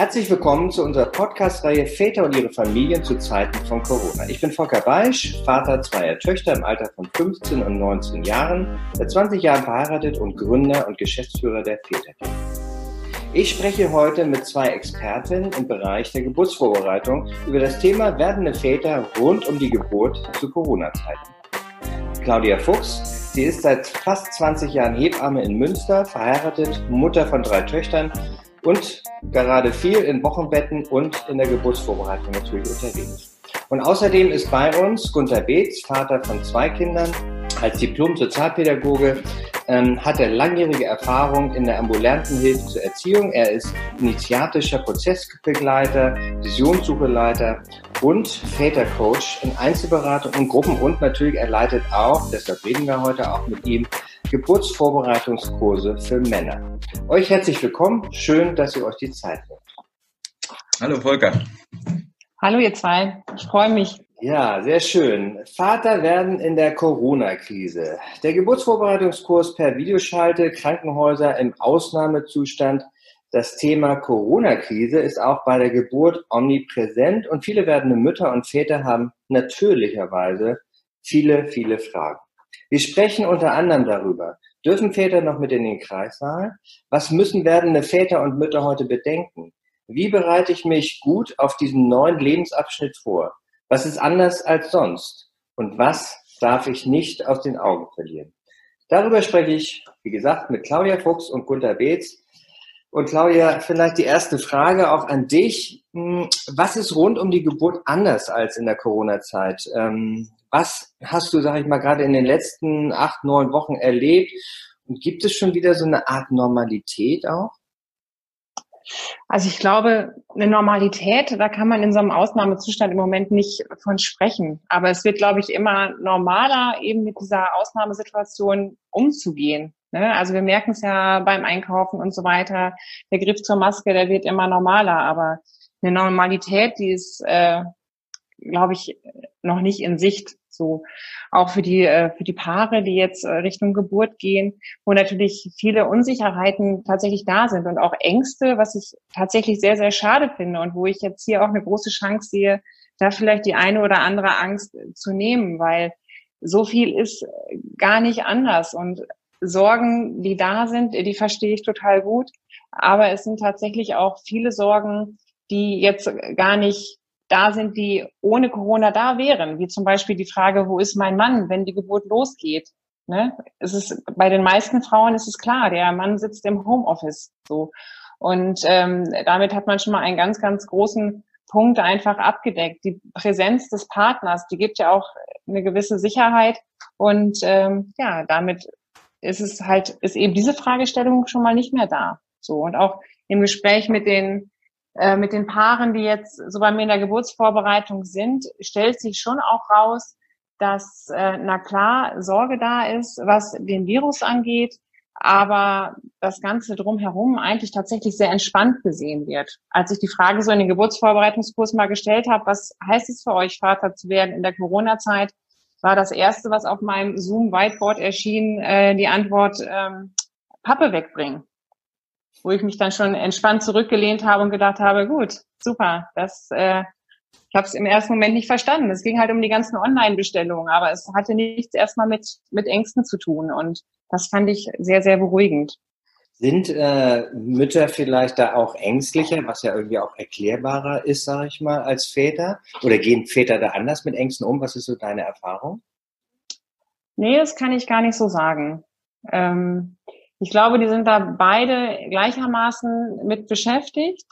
Herzlich willkommen zu unserer Podcast-Reihe Väter und ihre Familien zu Zeiten von Corona. Ich bin Volker Beisch, Vater zweier Töchter im Alter von 15 und 19 Jahren, seit 20 Jahren verheiratet und Gründer und Geschäftsführer der Väter. Ich spreche heute mit zwei Expertinnen im Bereich der Geburtsvorbereitung über das Thema werdende Väter rund um die Geburt zu Corona-Zeiten. Claudia Fuchs, sie ist seit fast 20 Jahren Hebamme in Münster, verheiratet, Mutter von drei Töchtern und gerade viel in Wochenbetten und in der Geburtsvorbereitung natürlich unterwegs. Und außerdem ist bei uns Gunter Beetz, Vater von zwei Kindern, als Diplom-Sozialpädagoge ähm, hat er langjährige Erfahrung in der ambulanten Hilfe zur Erziehung. Er ist initiatischer Prozessbegleiter, Visionssucheleiter und Vätercoach in Einzelberatung und Gruppen und natürlich er leitet auch, deshalb reden wir heute auch mit ihm, Geburtsvorbereitungskurse für Männer. Euch herzlich willkommen. Schön, dass ihr euch die Zeit nehmt. Hallo Volker. Hallo ihr zwei. Ich freue mich. Ja, sehr schön. Vater werden in der Corona-Krise. Der Geburtsvorbereitungskurs per Videoschalte, Krankenhäuser im Ausnahmezustand. Das Thema Corona-Krise ist auch bei der Geburt omnipräsent und viele werdende Mütter und Väter haben natürlicherweise viele, viele Fragen. Wir sprechen unter anderem darüber, dürfen Väter noch mit in den Kreissaal? Was müssen werdende Väter und Mütter heute bedenken? Wie bereite ich mich gut auf diesen neuen Lebensabschnitt vor? Was ist anders als sonst? Und was darf ich nicht aus den Augen verlieren? Darüber spreche ich, wie gesagt, mit Claudia Fuchs und Gunter Beetz. Und Claudia, vielleicht die erste Frage auch an dich. Hm, was ist rund um die Geburt anders als in der Corona-Zeit? Ähm, was hast du, sag ich mal, gerade in den letzten acht, neun Wochen erlebt? Und gibt es schon wieder so eine Art Normalität auch? Also ich glaube, eine Normalität, da kann man in so einem Ausnahmezustand im Moment nicht von sprechen. Aber es wird, glaube ich, immer normaler, eben mit dieser Ausnahmesituation umzugehen. Ne? Also wir merken es ja beim Einkaufen und so weiter. Der Griff zur Maske, der wird immer normaler. Aber eine Normalität, die ist, äh, glaube ich, noch nicht in Sicht. So auch für die äh, für die Paare, die jetzt äh, Richtung Geburt gehen, wo natürlich viele Unsicherheiten tatsächlich da sind und auch Ängste, was ich tatsächlich sehr sehr schade finde und wo ich jetzt hier auch eine große Chance sehe, da vielleicht die eine oder andere Angst zu nehmen, weil so viel ist gar nicht anders und Sorgen, die da sind, die verstehe ich total gut, aber es sind tatsächlich auch viele Sorgen, die jetzt gar nicht da sind, die ohne Corona da wären, wie zum Beispiel die Frage, wo ist mein Mann, wenn die Geburt losgeht? Ne? Es ist bei den meisten Frauen ist es klar, der Mann sitzt im Homeoffice so und ähm, damit hat man schon mal einen ganz ganz großen Punkt einfach abgedeckt. Die Präsenz des Partners, die gibt ja auch eine gewisse Sicherheit und ähm, ja, damit ist es halt ist eben diese Fragestellung schon mal nicht mehr da. So und auch im Gespräch mit den äh, mit den Paaren, die jetzt so bei mir in der Geburtsvorbereitung sind, stellt sich schon auch raus, dass, äh, na klar, Sorge da ist, was den Virus angeht, aber das Ganze drumherum eigentlich tatsächlich sehr entspannt gesehen wird. Als ich die Frage so in den Geburtsvorbereitungskurs mal gestellt habe, was heißt es für euch, Vater zu werden in der Corona-Zeit, war das erste, was auf meinem Zoom-Whiteboard erschien, äh, die Antwort, ähm, Pappe wegbringen wo ich mich dann schon entspannt zurückgelehnt habe und gedacht habe, gut, super, das, äh, ich habe es im ersten Moment nicht verstanden. Es ging halt um die ganzen Online-Bestellungen, aber es hatte nichts erstmal mit, mit Ängsten zu tun und das fand ich sehr, sehr beruhigend. Sind äh, Mütter vielleicht da auch ängstlicher, was ja irgendwie auch erklärbarer ist, sage ich mal, als Väter? Oder gehen Väter da anders mit Ängsten um? Was ist so deine Erfahrung? Nee, das kann ich gar nicht so sagen. Ähm, ich glaube, die sind da beide gleichermaßen mit beschäftigt.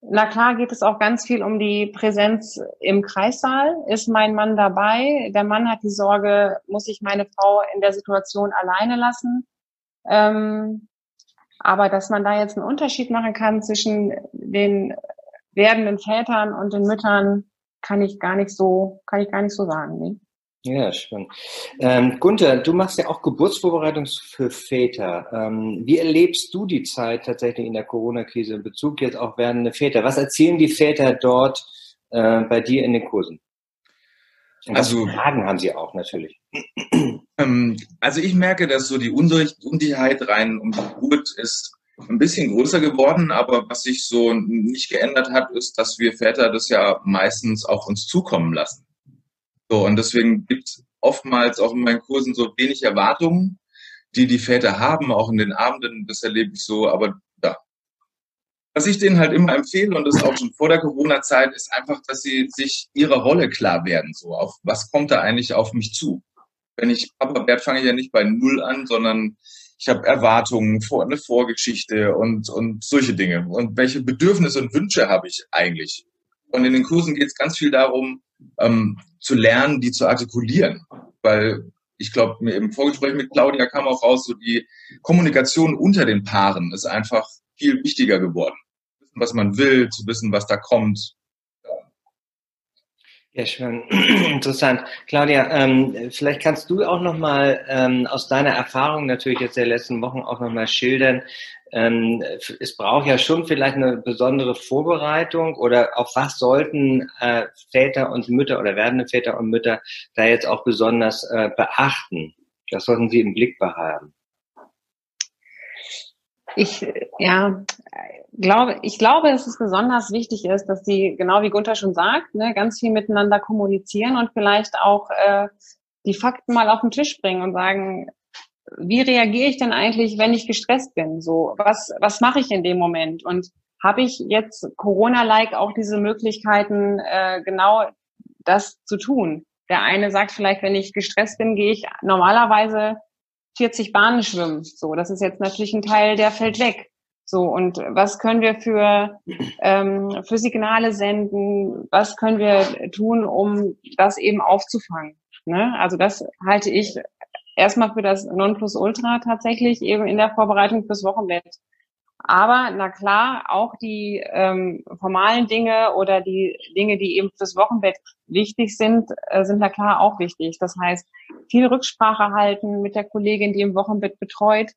Na klar geht es auch ganz viel um die Präsenz im Kreissaal. Ist mein Mann dabei? Der Mann hat die Sorge, muss ich meine Frau in der Situation alleine lassen? Ähm, aber dass man da jetzt einen Unterschied machen kann zwischen den werdenden Vätern und den Müttern, kann ich gar nicht so, kann ich gar nicht so sagen. Nee. Ja, spannend. Ähm, Gunther, du machst ja auch Geburtsvorbereitung für Väter. Ähm, wie erlebst du die Zeit tatsächlich in der Corona-Krise in Bezug jetzt auch werdende Väter? Was erzählen die Väter dort äh, bei dir in den Kursen? Und also Fragen haben sie auch natürlich. Ähm, also ich merke, dass so die Unsicherheit rein um die Geburt ist ein bisschen größer geworden, aber was sich so nicht geändert hat, ist, dass wir Väter das ja meistens auf uns zukommen lassen. So, und deswegen gibt es oftmals auch in meinen Kursen so wenig Erwartungen, die die Väter haben, auch in den Abenden, das erlebe ich so, aber ja. Was ich denen halt immer empfehle, und das auch schon vor der Corona-Zeit, ist einfach, dass sie sich ihrer Rolle klar werden, so auf was kommt da eigentlich auf mich zu. Wenn ich Papa werde, fange ich ja nicht bei Null an, sondern ich habe Erwartungen, eine Vorgeschichte und, und solche Dinge. Und welche Bedürfnisse und Wünsche habe ich eigentlich? Und in den Kursen geht es ganz viel darum, ähm, zu lernen, die zu artikulieren. Weil ich glaube, im Vorgespräch mit Claudia kam auch raus, so die Kommunikation unter den Paaren ist einfach viel wichtiger geworden. Wissen, was man will, zu wissen, was da kommt. Ja, schön. Interessant. Claudia, ähm, vielleicht kannst du auch nochmal ähm, aus deiner Erfahrung natürlich jetzt der letzten Wochen auch nochmal schildern. Ähm, es braucht ja schon vielleicht eine besondere Vorbereitung oder auf was sollten äh, Väter und Mütter oder werdende Väter und Mütter da jetzt auch besonders äh, beachten? Das sollten sie im Blick behalten. Ich, ja, glaube, ich glaube, dass es besonders wichtig ist, dass sie, genau wie Gunther schon sagt, ne, ganz viel miteinander kommunizieren und vielleicht auch äh, die Fakten mal auf den Tisch bringen und sagen, wie reagiere ich denn eigentlich, wenn ich gestresst bin? So, was, was mache ich in dem Moment? Und habe ich jetzt Corona-like auch diese Möglichkeiten, äh, genau das zu tun? Der eine sagt vielleicht, wenn ich gestresst bin, gehe ich normalerweise 40 Bahnen schwimmen. So, das ist jetzt natürlich ein Teil, der fällt weg. So, und was können wir für, ähm, für Signale senden? Was können wir tun, um das eben aufzufangen? Ne? Also das halte ich erstmal für das Nonplusultra tatsächlich eben in der Vorbereitung fürs Wochenbett. Aber na klar, auch die ähm, formalen Dinge oder die Dinge, die eben fürs Wochenbett wichtig sind, äh, sind na klar auch wichtig. Das heißt, viel Rücksprache halten mit der Kollegin, die im Wochenbett betreut,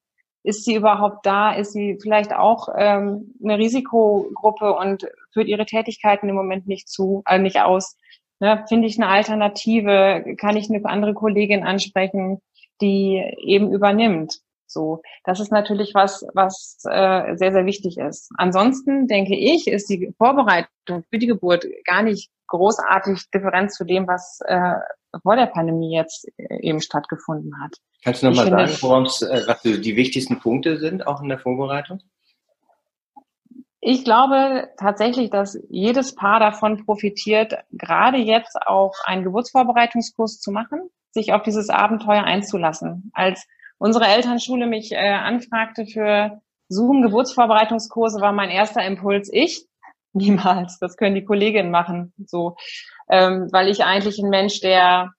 ist sie überhaupt da? Ist sie vielleicht auch ähm, eine Risikogruppe und führt ihre Tätigkeiten im Moment nicht zu, äh, nicht aus? Ne? Finde ich eine Alternative? Kann ich eine andere Kollegin ansprechen, die eben übernimmt? So, das ist natürlich was, was äh, sehr, sehr wichtig ist. Ansonsten denke ich, ist die Vorbereitung für die Geburt gar nicht großartig Differenz zu dem, was äh, vor der Pandemie jetzt äh, eben stattgefunden hat. Kannst du nochmal sagen, worum äh, was die wichtigsten Punkte sind, auch in der Vorbereitung? Ich glaube tatsächlich, dass jedes Paar davon profitiert, gerade jetzt auch einen Geburtsvorbereitungskurs zu machen, sich auf dieses Abenteuer einzulassen. Als unsere Elternschule mich äh, anfragte für Zoom-Geburtsvorbereitungskurse, war mein erster Impuls ich. Niemals, das können die Kolleginnen machen, so, ähm, weil ich eigentlich ein Mensch der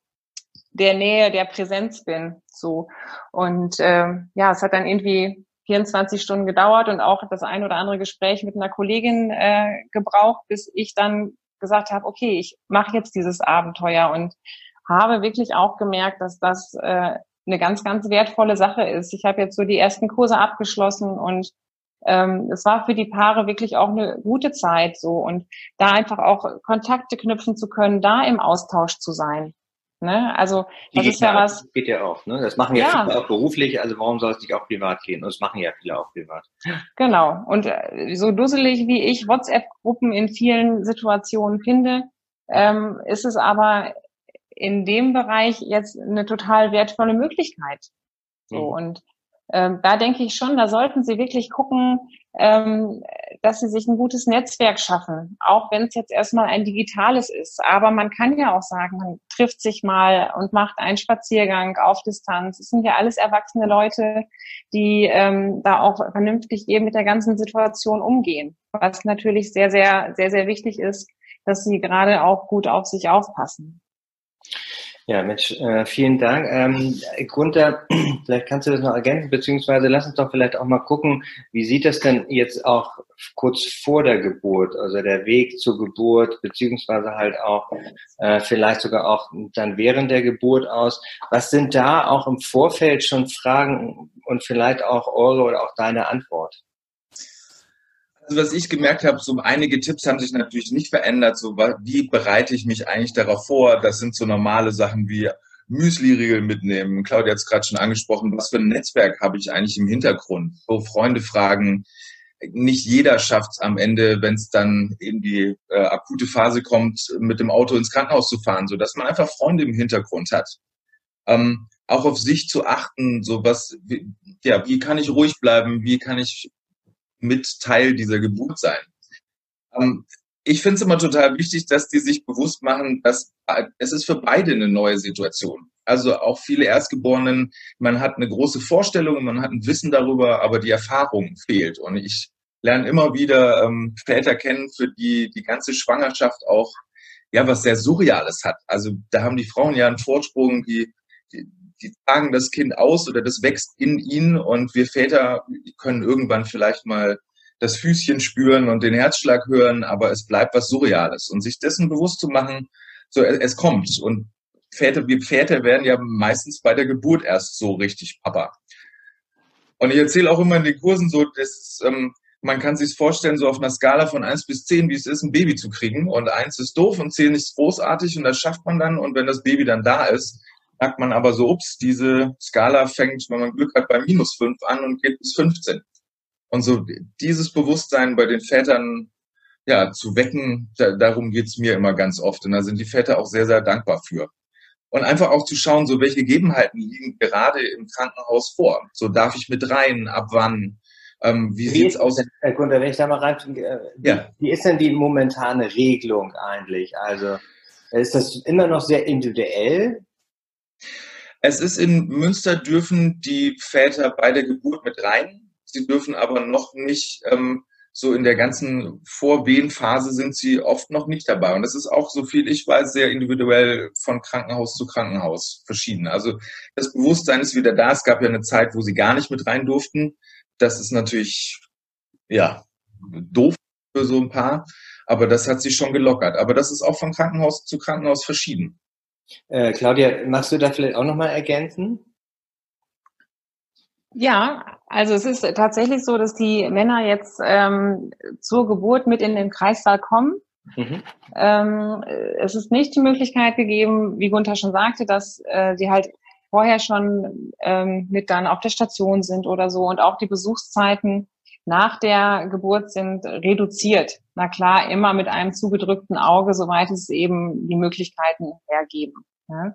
der Nähe, der Präsenz bin. So. Und ähm, ja, es hat dann irgendwie 24 Stunden gedauert und auch das ein oder andere Gespräch mit einer Kollegin äh, gebraucht, bis ich dann gesagt habe, okay, ich mache jetzt dieses Abenteuer und habe wirklich auch gemerkt, dass das äh, eine ganz, ganz wertvolle Sache ist. Ich habe jetzt so die ersten Kurse abgeschlossen und ähm, es war für die Paare wirklich auch eine gute Zeit so und da einfach auch Kontakte knüpfen zu können, da im Austausch zu sein. Ne? Also das ist ja was. Geht ja auch. Ne? Das machen ja, ja, viele auch beruflich. Also warum soll es nicht auch privat gehen? Und das machen ja viele auch privat. Genau. Und äh, so dusselig wie ich WhatsApp-Gruppen in vielen Situationen finde, ähm, ist es aber in dem Bereich jetzt eine total wertvolle Möglichkeit. So mhm. und ähm, da denke ich schon, da sollten Sie wirklich gucken, ähm, dass Sie sich ein gutes Netzwerk schaffen, auch wenn es jetzt erstmal ein digitales ist. Aber man kann ja auch sagen, man trifft sich mal und macht einen Spaziergang auf Distanz. Es sind ja alles erwachsene Leute, die ähm, da auch vernünftig eben mit der ganzen Situation umgehen. Was natürlich sehr, sehr, sehr, sehr wichtig ist, dass sie gerade auch gut auf sich aufpassen. Ja, Mensch, äh, vielen Dank. Ähm, Gunther, vielleicht kannst du das noch ergänzen, beziehungsweise lass uns doch vielleicht auch mal gucken, wie sieht das denn jetzt auch kurz vor der Geburt, also der Weg zur Geburt, beziehungsweise halt auch äh, vielleicht sogar auch dann während der Geburt aus. Was sind da auch im Vorfeld schon Fragen und vielleicht auch eure oder auch deine Antwort? Also was ich gemerkt habe, so einige Tipps haben sich natürlich nicht verändert. So wie bereite ich mich eigentlich darauf vor? Das sind so normale Sachen wie Müsli-Riegel mitnehmen. Claudia hat es gerade schon angesprochen. Was für ein Netzwerk habe ich eigentlich im Hintergrund? Wo Freunde fragen, nicht jeder schafft es am Ende, wenn es dann in die äh, akute Phase kommt, mit dem Auto ins Krankenhaus zu fahren, so dass man einfach Freunde im Hintergrund hat. Ähm, auch auf sich zu achten, so was, wie, ja, wie kann ich ruhig bleiben, wie kann ich mit Teil dieser Geburt sein. Ähm, ich finde es immer total wichtig, dass die sich bewusst machen, dass äh, es ist für beide eine neue Situation. Also auch viele Erstgeborenen, man hat eine große Vorstellung, man hat ein Wissen darüber, aber die Erfahrung fehlt. Und ich lerne immer wieder ähm, Väter kennen, für die die ganze Schwangerschaft auch ja was sehr Surreales hat. Also da haben die Frauen ja einen Vorsprung, die, die, die tragen das Kind aus oder das wächst in ihnen und wir Väter können irgendwann vielleicht mal das Füßchen spüren und den Herzschlag hören, aber es bleibt was Surreales. Und sich dessen bewusst zu machen, so es kommt. Und Väter, wir Väter werden ja meistens bei der Geburt erst so richtig Papa. Und ich erzähle auch immer in den Kursen so, dass ähm, man kann sich vorstellen, so auf einer Skala von eins bis zehn, wie es ist, ein Baby zu kriegen. Und eins ist doof und zehn ist großartig und das schafft man dann. Und wenn das Baby dann da ist, merkt man aber so, ups, diese Skala fängt, wenn man Glück hat, bei minus fünf an und geht bis 15. Und so dieses Bewusstsein bei den Vätern ja, zu wecken, da, darum geht's mir immer ganz oft. Und da sind die Väter auch sehr, sehr dankbar für. Und einfach auch zu schauen, so welche Gegebenheiten liegen gerade im Krankenhaus vor. So darf ich mit rein, ab wann, ähm, wie, wie sieht's aus? Herr Gunther, wenn ich da mal rein, äh, ja. wie ist denn die momentane Regelung eigentlich? Also ist das immer noch sehr individuell? Es ist in Münster dürfen die Väter bei der Geburt mit rein. Sie dürfen aber noch nicht, ähm, so in der ganzen Vorwehenphase sind sie oft noch nicht dabei. Und das ist auch, so viel ich weiß, sehr individuell von Krankenhaus zu Krankenhaus verschieden. Also das Bewusstsein ist wieder da. Es gab ja eine Zeit, wo sie gar nicht mit rein durften. Das ist natürlich, ja, doof für so ein paar. Aber das hat sich schon gelockert. Aber das ist auch von Krankenhaus zu Krankenhaus verschieden. Äh, Claudia, machst du da vielleicht auch nochmal ergänzen? Ja, also es ist tatsächlich so, dass die Männer jetzt ähm, zur Geburt mit in den Kreissaal kommen. Mhm. Ähm, es ist nicht die Möglichkeit gegeben, wie Gunther schon sagte, dass äh, sie halt vorher schon ähm, mit dann auf der Station sind oder so und auch die Besuchszeiten nach der Geburt sind reduziert. Na klar, immer mit einem zugedrückten Auge, soweit es eben die Möglichkeiten hergeben. Ja.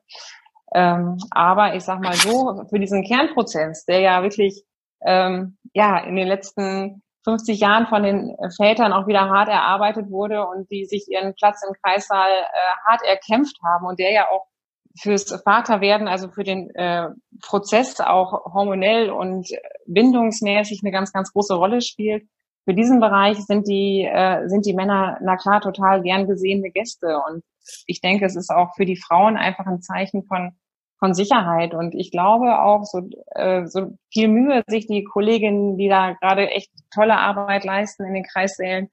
Ähm, aber ich sag mal so, für diesen Kernprozess, der ja wirklich ähm, ja in den letzten 50 Jahren von den Vätern auch wieder hart erarbeitet wurde und die sich ihren Platz im Kreissaal äh, hart erkämpft haben und der ja auch fürs Vaterwerden, also für den äh, Prozess auch hormonell und bindungsmäßig eine ganz, ganz große Rolle spielt. Für diesen Bereich sind die, äh, sind die Männer, na klar, total gern gesehene Gäste. Und ich denke, es ist auch für die Frauen einfach ein Zeichen von, von Sicherheit. Und ich glaube auch, so, äh, so viel Mühe sich die Kolleginnen, die da gerade echt tolle Arbeit leisten in den Kreissälen,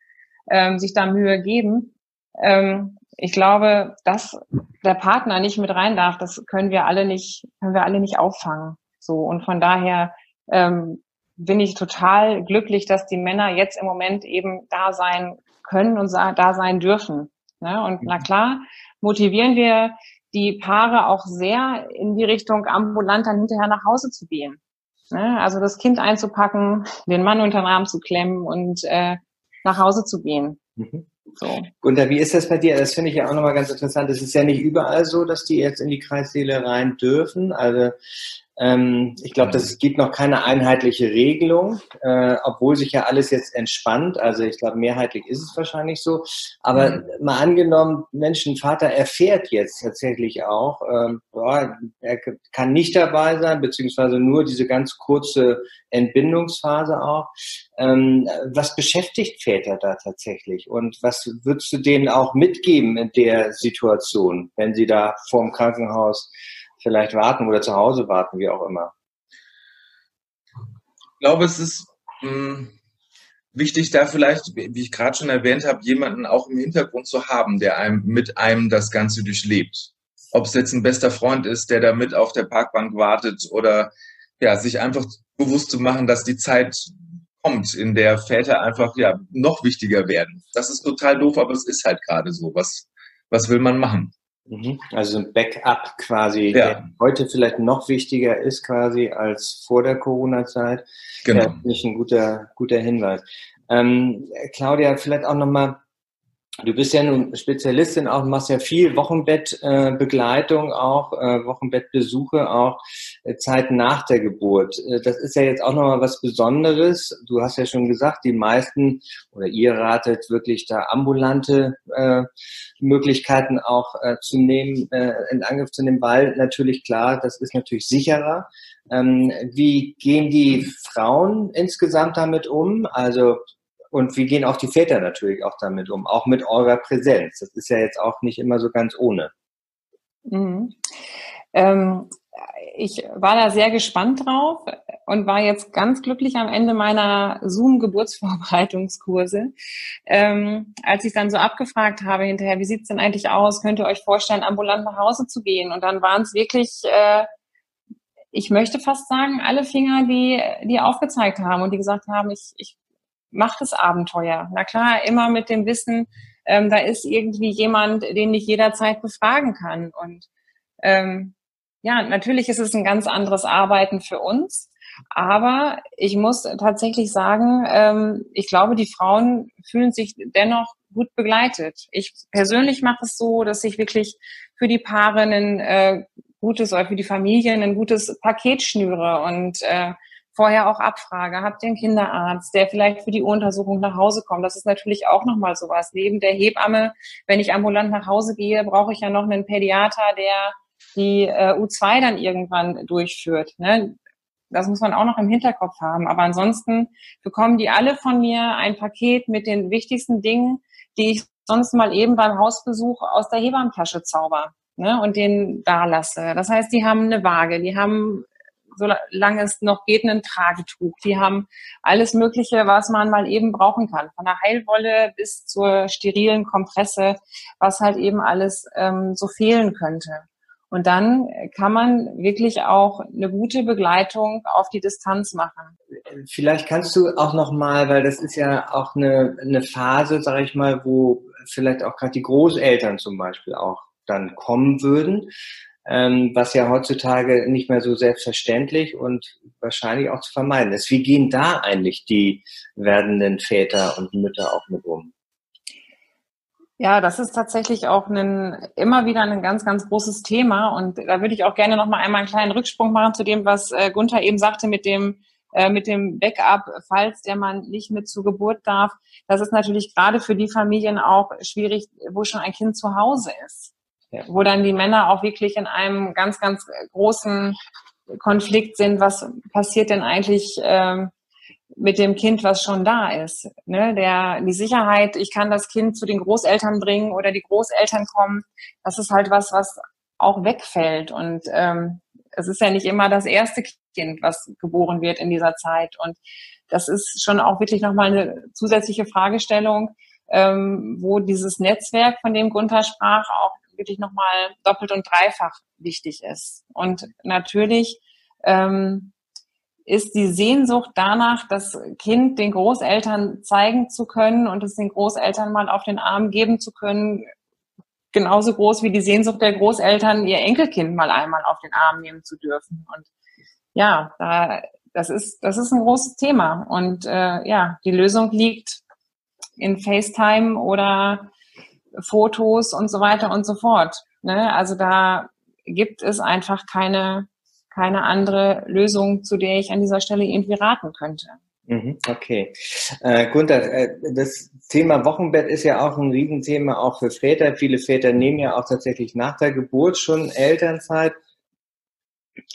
ähm, sich da Mühe geben. Ähm, ich glaube, dass der Partner nicht mit rein darf, das können wir alle nicht, können wir alle nicht auffangen. So und von daher ähm, bin ich total glücklich, dass die Männer jetzt im Moment eben da sein können und da sein dürfen. Ne? Und na klar, motivieren wir die Paare auch sehr in die Richtung ambulant dann hinterher nach Hause zu gehen. Ne? Also das Kind einzupacken, den Mann unter den Arm zu klemmen und äh, nach Hause zu gehen. Mhm. So. Gunther, wie ist das bei dir? Das finde ich ja auch nochmal ganz interessant. Es ist ja nicht überall so, dass die jetzt in die Kreissäle rein dürfen. Also ähm, ich glaube, das gibt noch keine einheitliche Regelung, äh, obwohl sich ja alles jetzt entspannt. Also ich glaube, mehrheitlich ist es wahrscheinlich so. Aber mhm. mal angenommen, Menschenvater erfährt jetzt tatsächlich auch, ähm, boah, er kann nicht dabei sein, beziehungsweise nur diese ganz kurze Entbindungsphase auch. Ähm, was beschäftigt Väter da tatsächlich? Und was würdest du denen auch mitgeben in der Situation, wenn sie da vorm Krankenhaus vielleicht warten oder zu Hause warten, wie auch immer? Ich glaube, es ist mh, hm, wichtig, da vielleicht, wie ich gerade schon erwähnt habe, jemanden auch im Hintergrund zu haben, der einem mit einem das Ganze durchlebt. Ob es jetzt ein bester Freund ist, der da mit auf der Parkbank wartet oder ja, sich einfach bewusst zu machen, dass die Zeit kommt, in der Väter einfach ja noch wichtiger werden. Das ist total doof, aber es ist halt gerade so. Was, was will man machen? Mhm. Also ein Backup quasi, ja. der heute vielleicht noch wichtiger ist quasi als vor der Corona-Zeit. Genau. Ja, nicht ein guter, guter Hinweis. Ähm, Claudia, vielleicht auch nochmal Du bist ja nun Spezialistin auch, machst ja viel Wochenbettbegleitung äh, auch, äh, Wochenbettbesuche auch, äh, Zeit nach der Geburt. Äh, das ist ja jetzt auch nochmal was Besonderes. Du hast ja schon gesagt, die meisten oder ihr ratet wirklich da ambulante äh, Möglichkeiten auch äh, zu nehmen, äh, in Angriff zu nehmen, weil natürlich klar, das ist natürlich sicherer. Ähm, wie gehen die Frauen insgesamt damit um? Also und wie gehen auch die Väter natürlich auch damit um, auch mit eurer Präsenz. Das ist ja jetzt auch nicht immer so ganz ohne. Mhm. Ähm, ich war da sehr gespannt drauf und war jetzt ganz glücklich am Ende meiner Zoom-Geburtsvorbereitungskurse, ähm, als ich dann so abgefragt habe hinterher, wie sieht's denn eigentlich aus? Könnt ihr euch vorstellen, ambulant nach Hause zu gehen? Und dann waren es wirklich, äh, ich möchte fast sagen, alle Finger, die, die aufgezeigt haben und die gesagt haben, ich, ich macht das Abenteuer. Na klar, immer mit dem Wissen, ähm, da ist irgendwie jemand, den ich jederzeit befragen kann. Und ähm, ja, natürlich ist es ein ganz anderes Arbeiten für uns. Aber ich muss tatsächlich sagen, ähm, ich glaube, die Frauen fühlen sich dennoch gut begleitet. Ich persönlich mache es so, dass ich wirklich für die Paare ein äh, gutes oder für die Familien ein gutes Paket schnüre und äh, vorher auch abfrage, habt ihr einen Kinderarzt, der vielleicht für die Untersuchung nach Hause kommt? Das ist natürlich auch nochmal sowas. Neben der Hebamme, wenn ich ambulant nach Hause gehe, brauche ich ja noch einen Pädiater, der die äh, U2 dann irgendwann durchführt. Ne? Das muss man auch noch im Hinterkopf haben. Aber ansonsten bekommen die alle von mir ein Paket mit den wichtigsten Dingen, die ich sonst mal eben beim Hausbesuch aus der Hebammentasche zauber ne, und den da lasse. Das heißt, die haben eine Waage, die haben solange es noch geht, ein Tragetuch. Die haben alles Mögliche, was man mal eben brauchen kann. Von der Heilwolle bis zur sterilen Kompresse, was halt eben alles ähm, so fehlen könnte. Und dann kann man wirklich auch eine gute Begleitung auf die Distanz machen. Vielleicht kannst du auch noch mal, weil das ist ja auch eine, eine Phase, sage ich mal, wo vielleicht auch gerade die Großeltern zum Beispiel auch dann kommen würden ähm, was ja heutzutage nicht mehr so selbstverständlich und wahrscheinlich auch zu vermeiden ist. Wie gehen da eigentlich die werdenden Väter und Mütter auch mit um? Ja, das ist tatsächlich auch ein, immer wieder ein ganz, ganz großes Thema. Und da würde ich auch gerne noch mal einmal einen kleinen Rücksprung machen zu dem, was äh, Gunther eben sagte mit dem, äh, mit dem Backup, falls der Mann nicht mit zur Geburt darf. Das ist natürlich gerade für die Familien auch schwierig, wo schon ein Kind zu Hause ist wo dann die Männer auch wirklich in einem ganz, ganz großen Konflikt sind, was passiert denn eigentlich ähm, mit dem Kind, was schon da ist. Ne? Der, die Sicherheit, ich kann das Kind zu den Großeltern bringen oder die Großeltern kommen, das ist halt was, was auch wegfällt. Und ähm, es ist ja nicht immer das erste Kind, was geboren wird in dieser Zeit. Und das ist schon auch wirklich nochmal eine zusätzliche Fragestellung, ähm, wo dieses Netzwerk, von dem Gunther sprach, auch wirklich nochmal doppelt und dreifach wichtig ist. Und natürlich ähm, ist die Sehnsucht danach, das Kind den Großeltern zeigen zu können und es den Großeltern mal auf den Arm geben zu können, genauso groß wie die Sehnsucht der Großeltern, ihr Enkelkind mal einmal auf den Arm nehmen zu dürfen. Und ja, da, das ist, das ist ein großes Thema. Und äh, ja, die Lösung liegt in FaceTime oder Fotos und so weiter und so fort. Ne? Also da gibt es einfach keine, keine andere Lösung, zu der ich an dieser Stelle irgendwie raten könnte. Mhm, okay. Äh, Gunther, äh, das Thema Wochenbett ist ja auch ein Riesenthema auch für Väter. Viele Väter nehmen ja auch tatsächlich nach der Geburt schon Elternzeit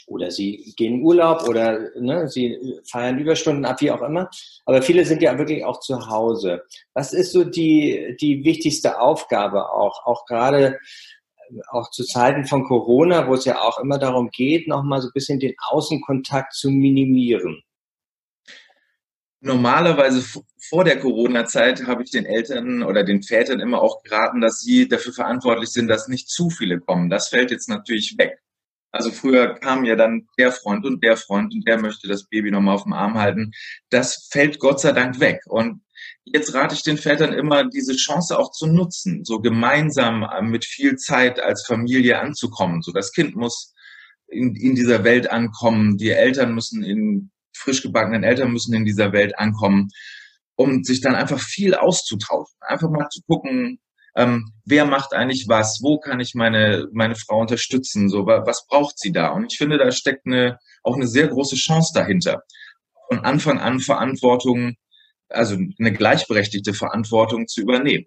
oder sie gehen in Urlaub oder ne, sie feiern Überstunden ab, wie auch immer. Aber viele sind ja wirklich auch zu Hause. Was ist so die, die wichtigste Aufgabe auch, auch gerade auch zu Zeiten von Corona, wo es ja auch immer darum geht, nochmal so ein bisschen den Außenkontakt zu minimieren? Normalerweise vor der Corona-Zeit habe ich den Eltern oder den Vätern immer auch geraten, dass sie dafür verantwortlich sind, dass nicht zu viele kommen. Das fällt jetzt natürlich weg. Also früher kam ja dann der Freund und der Freund und der möchte das Baby nochmal auf dem Arm halten. Das fällt Gott sei Dank weg. Und jetzt rate ich den Vätern immer, diese Chance auch zu nutzen, so gemeinsam äh, mit viel Zeit als Familie anzukommen. So das Kind muss in, in dieser Welt ankommen, die Eltern müssen in frisch gebackenen Eltern müssen in dieser Welt ankommen, um sich dann einfach viel auszutauschen, einfach mal zu gucken, ähm, wer macht eigentlich was, wo kann ich meine, meine Frau unterstützen, so, was braucht sie da? Und ich finde, da steckt eine, auch eine sehr große Chance dahinter. Von Anfang an Verantwortung, also eine gleichberechtigte Verantwortung zu übernehmen.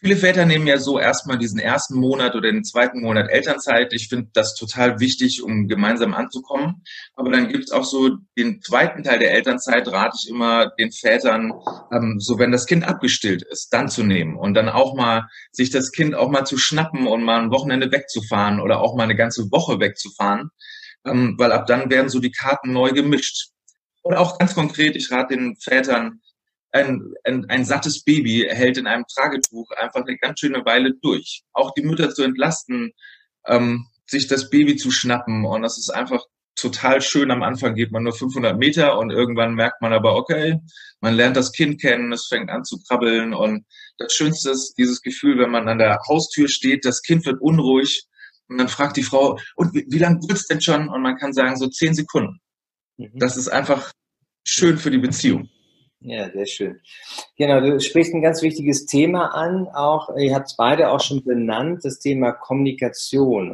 Viele Väter nehmen ja so erstmal diesen ersten Monat oder den zweiten Monat Elternzeit. Ich finde das total wichtig, um gemeinsam anzukommen. Aber dann gibt es auch so den zweiten Teil der Elternzeit, rate ich immer den Vätern, ähm, so wenn das Kind abgestillt ist, dann zu nehmen und dann auch mal sich das Kind auch mal zu schnappen und mal ein Wochenende wegzufahren oder auch mal eine ganze Woche wegzufahren, ähm, weil ab dann werden so die Karten neu gemischt. Oder auch ganz konkret, ich rate den Vätern, ein, ein, ein sattes Baby hält in einem Tragetuch einfach eine ganz schöne Weile durch. Auch die Mütter zu entlasten, ähm, sich das Baby zu schnappen und das ist einfach total schön. Am Anfang geht man nur 500 Meter und irgendwann merkt man aber, okay, man lernt das Kind kennen, es fängt an zu krabbeln und das Schönste ist dieses Gefühl, wenn man an der Haustür steht, das Kind wird unruhig und dann fragt die Frau, und wie, wie lange wird's denn schon? Und man kann sagen, so zehn Sekunden. Mhm. Das ist einfach schön für die Beziehung. Ja, sehr schön. Genau, du sprichst ein ganz wichtiges Thema an, auch, ihr habt es beide auch schon benannt, das Thema Kommunikation.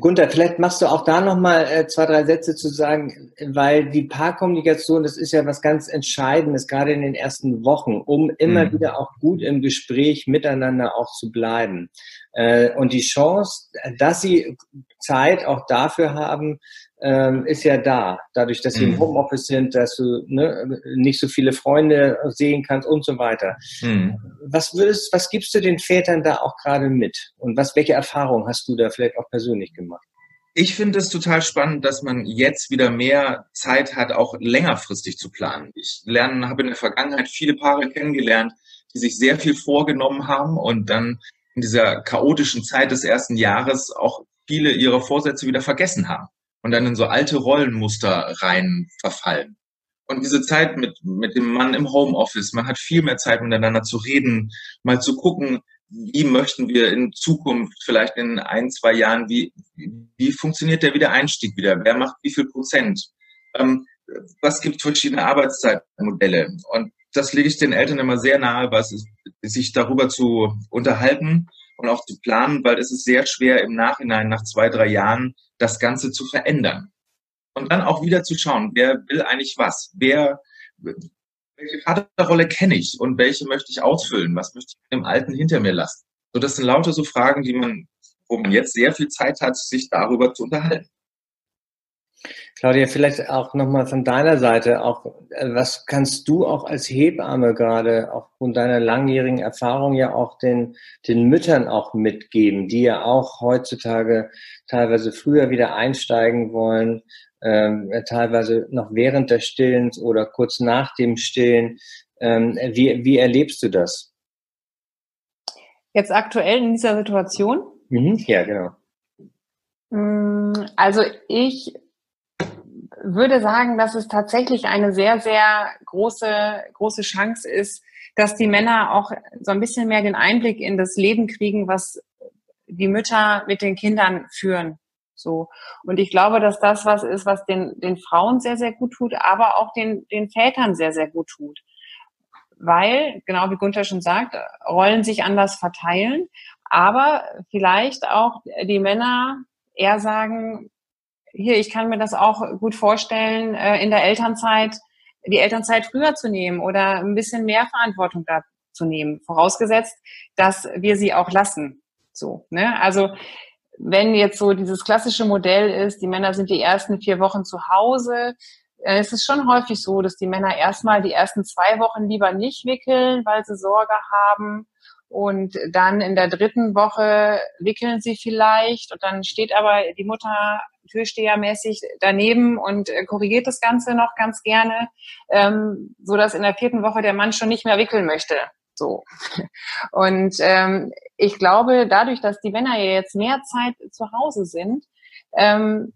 Gunther, vielleicht machst du auch da nochmal äh, zwei, drei Sätze zu sagen, weil die Paarkommunikation, das ist ja was ganz Entscheidendes, gerade in den ersten Wochen, um immer mhm. wieder auch gut im Gespräch miteinander auch zu bleiben. Äh, und die Chance, dass sie Zeit auch dafür haben, ähm, ist ja da. Dadurch, dass sie mhm. im Homeoffice sind, dass du ne, nicht so viele Freunde sehen kannst und so weiter. Mhm. Was würdest, was gibst du den Vätern da auch gerade mit? Und was, welche Erfahrungen hast du da vielleicht auch persönlich gemacht? Ich finde es total spannend, dass man jetzt wieder mehr Zeit hat, auch längerfristig zu planen. Ich lerne, habe in der Vergangenheit viele Paare kennengelernt, die sich sehr viel vorgenommen haben und dann in dieser chaotischen Zeit des ersten Jahres auch viele ihrer Vorsätze wieder vergessen haben und dann in so alte Rollenmuster rein verfallen. Und diese Zeit mit, mit dem Mann im Homeoffice, man hat viel mehr Zeit miteinander zu reden, mal zu gucken, wie möchten wir in Zukunft, vielleicht in ein, zwei Jahren, wie, wie funktioniert der Wiedereinstieg wieder? Wer macht wie viel Prozent? Ähm, was gibt verschiedene Arbeitszeitmodelle? Und das lege ich den Eltern immer sehr nahe, was ist, sich darüber zu unterhalten und auch zu planen, weil es ist sehr schwer im Nachhinein nach zwei, drei Jahren das Ganze zu verändern. Und dann auch wieder zu schauen, wer will eigentlich was? Wer, welche Vaterrolle kenne ich und welche möchte ich ausfüllen? Was möchte ich im Alten hinter mir lassen? So, das sind lauter so Fragen, die man, wo man jetzt sehr viel Zeit hat, sich darüber zu unterhalten. Claudia, vielleicht auch nochmal von deiner Seite, auch äh, was kannst du auch als Hebamme gerade aufgrund deiner langjährigen Erfahrung ja auch den, den Müttern auch mitgeben, die ja auch heutzutage teilweise früher wieder einsteigen wollen, ähm, teilweise noch während des Stillens oder kurz nach dem Stillen. Ähm, wie, wie erlebst du das? Jetzt aktuell in dieser Situation? Mhm, ja, genau. Mm, also ich würde sagen, dass es tatsächlich eine sehr, sehr große, große Chance ist, dass die Männer auch so ein bisschen mehr den Einblick in das Leben kriegen, was die Mütter mit den Kindern führen. So. Und ich glaube, dass das was ist, was den, den Frauen sehr, sehr gut tut, aber auch den, den Vätern sehr, sehr gut tut. Weil, genau wie Gunther schon sagt, Rollen sich anders verteilen, aber vielleicht auch die Männer eher sagen, hier, ich kann mir das auch gut vorstellen, äh, in der Elternzeit die Elternzeit früher zu nehmen oder ein bisschen mehr Verantwortung da zu nehmen, vorausgesetzt, dass wir sie auch lassen. So, ne? Also wenn jetzt so dieses klassische Modell ist, die Männer sind die ersten vier Wochen zu Hause, äh, es ist schon häufig so, dass die Männer erstmal die ersten zwei Wochen lieber nicht wickeln, weil sie Sorge haben. Und dann in der dritten Woche wickeln sie vielleicht und dann steht aber die Mutter türstehermäßig daneben und äh, korrigiert das Ganze noch ganz gerne, ähm, so dass in der vierten Woche der Mann schon nicht mehr wickeln möchte. So. Und ähm, ich glaube, dadurch, dass die Männer ja jetzt mehr Zeit zu Hause sind, ähm,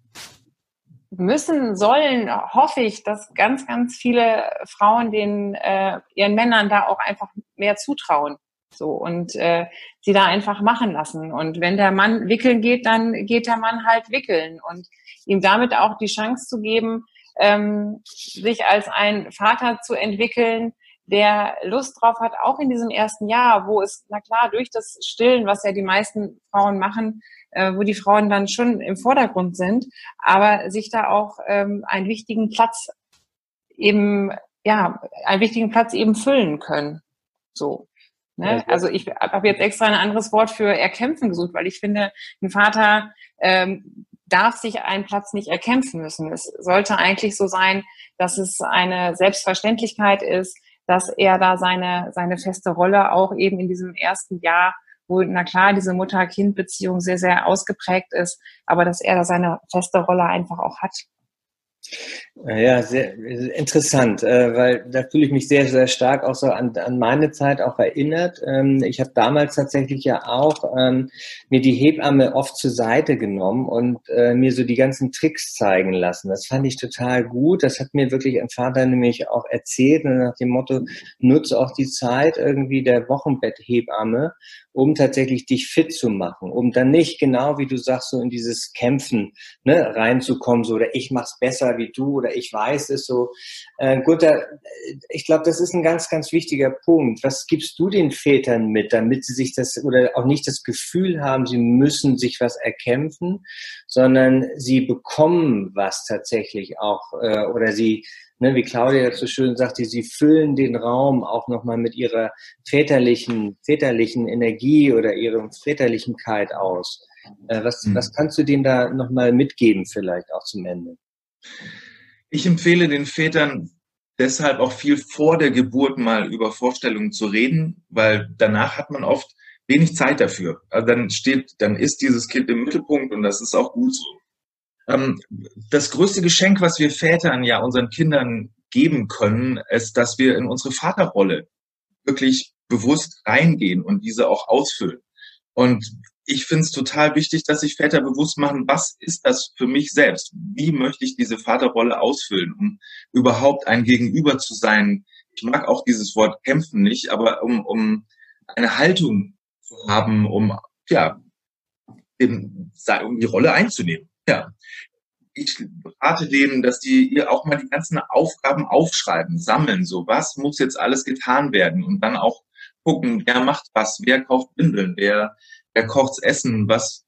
müssen, sollen, hoffe ich, dass ganz, ganz viele Frauen den äh, ihren Männern da auch einfach mehr zutrauen. So und äh, sie da einfach machen lassen. Und wenn der Mann wickeln geht, dann geht der Mann halt wickeln und ihm damit auch die Chance zu geben, ähm, sich als ein Vater zu entwickeln, der Lust drauf hat, auch in diesem ersten Jahr, wo es, na klar, durch das Stillen, was ja die meisten Frauen machen, äh, wo die Frauen dann schon im Vordergrund sind, aber sich da auch ähm, einen wichtigen Platz eben, ja, einen wichtigen Platz eben füllen können. So. Ne? Also ich habe jetzt extra ein anderes Wort für erkämpfen gesucht, weil ich finde, ein Vater ähm, darf sich einen Platz nicht erkämpfen müssen. Es sollte eigentlich so sein, dass es eine Selbstverständlichkeit ist, dass er da seine, seine feste Rolle auch eben in diesem ersten Jahr, wo, na klar, diese Mutter-Kind-Beziehung sehr, sehr ausgeprägt ist, aber dass er da seine feste Rolle einfach auch hat. Ja, sehr interessant, äh, weil da fühle ich mich sehr, sehr stark auch so an, an meine Zeit auch erinnert. Ähm, ich habe damals tatsächlich ja auch ähm, mir die Hebamme oft zur Seite genommen und äh, mir so die ganzen Tricks zeigen lassen. Das fand ich total gut. Das hat mir wirklich ein Vater nämlich auch erzählt nach dem Motto, nutze auch die Zeit irgendwie der Wochenbetthebamme um tatsächlich dich fit zu machen, um dann nicht genau, wie du sagst, so in dieses Kämpfen ne, reinzukommen, so oder ich mach's besser wie du oder ich weiß es so. Äh, Gunther, ich glaube, das ist ein ganz, ganz wichtiger Punkt. Was gibst du den Vätern mit, damit sie sich das oder auch nicht das Gefühl haben, sie müssen sich was erkämpfen, sondern sie bekommen was tatsächlich auch äh, oder sie ne, wie Claudia so schön sagte, sie füllen den Raum auch nochmal mit ihrer väterlichen, väterlichen Energie oder ihrer Väterlichenkeit aus. Äh, was, mhm. was kannst du denen da nochmal mitgeben vielleicht auch zum Ende? Ich empfehle den Vätern deshalb auch viel vor der Geburt mal über Vorstellungen zu reden, weil danach hat man oft wenig Zeit dafür. Also dann steht, dann ist dieses Kind im Mittelpunkt und das ist auch gut so. Ähm, das größte Geschenk, was wir Vätern ja unseren Kindern geben können, ist, dass wir in unsere Vaterrolle wirklich bewusst reingehen und diese auch ausfüllen. Und ich finde es total wichtig, dass sich Väter bewusst machen, was ist das für mich selbst? Wie möchte ich diese Vaterrolle ausfüllen, um überhaupt ein Gegenüber zu sein? Ich mag auch dieses Wort kämpfen nicht, aber um, um eine Haltung zu haben, um, ja, um die Rolle einzunehmen. Ja. Ich rate denen, dass die ihr auch mal die ganzen Aufgaben aufschreiben, sammeln. So, was muss jetzt alles getan werden? Und dann auch gucken, wer macht was, wer kauft Windeln, wer, wer kocht's Essen, was,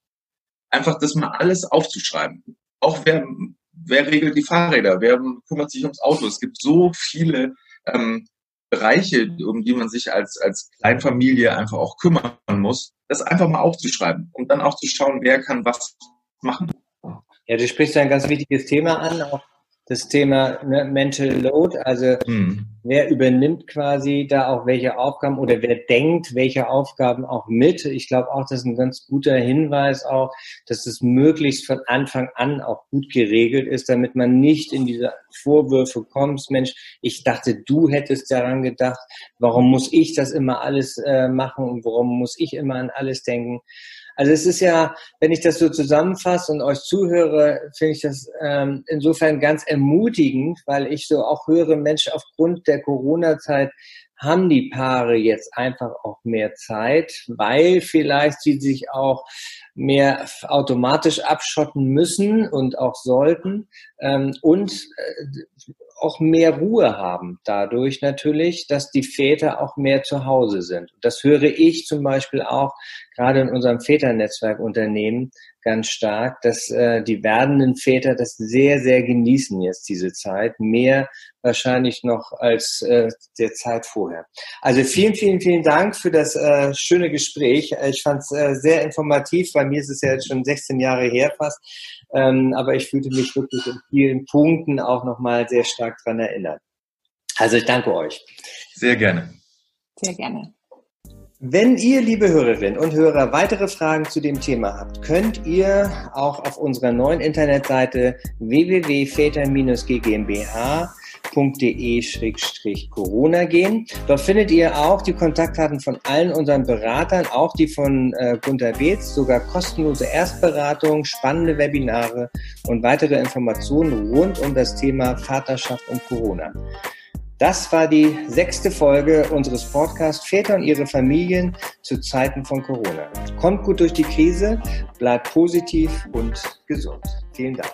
einfach das mal alles aufzuschreiben. Auch wer, wer regelt die Fahrräder, wer kümmert sich ums Auto. Es gibt so viele ähm, Bereiche, um die man sich als, als Kleinfamilie einfach auch kümmern muss, das einfach mal aufzuschreiben und dann auch zu schauen, wer kann was machen. Ja, du sprichst ein ganz wichtiges Thema an, auch das Thema ne, Mental Load, also hm. Wer übernimmt quasi da auch welche Aufgaben oder wer denkt welche Aufgaben auch mit. Ich glaube auch, das ist ein ganz guter Hinweis auch, dass es möglichst von Anfang an auch gut geregelt ist, damit man nicht in diese Vorwürfe kommt, Mensch, ich dachte, du hättest daran gedacht, warum muss ich das immer alles äh, machen und warum muss ich immer an alles denken? Also es ist ja, wenn ich das so zusammenfasse und euch zuhöre, finde ich das ähm, insofern ganz ermutigend, weil ich so auch höre, Mensch, aufgrund der Corona-Zeit haben die Paare jetzt einfach auch mehr Zeit, weil vielleicht sie sich auch mehr automatisch abschotten müssen und auch sollten. Ähm, und äh, auch mehr Ruhe haben dadurch natürlich, dass die Väter auch mehr zu Hause sind. Das höre ich zum Beispiel auch gerade in unserem Väternetzwerkunternehmen ganz stark, dass äh, die werdenden Väter das sehr, sehr genießen jetzt diese Zeit, mehr wahrscheinlich noch als äh, der Zeit vorher. Also vielen, vielen, vielen Dank für das äh, schöne Gespräch. Ich fand es äh, sehr informativ. Bei mir ist es ja jetzt schon 16 Jahre her fast, ähm, aber ich fühlte mich wirklich in vielen Punkten auch nochmal sehr stark dran erinnert. Also ich danke euch. Sehr gerne. Sehr gerne. Wenn ihr, liebe Hörerinnen und Hörer, weitere Fragen zu dem Thema habt, könnt ihr auch auf unserer neuen Internetseite www.väter-ggmbh corona gehen. Dort findet ihr auch die Kontaktdaten von allen unseren Beratern, auch die von äh, Gunter Beetz, sogar kostenlose Erstberatung, spannende Webinare und weitere Informationen rund um das Thema Vaterschaft und Corona. Das war die sechste Folge unseres Podcasts Väter und ihre Familien zu Zeiten von Corona. Kommt gut durch die Krise, bleibt positiv und gesund. Vielen Dank.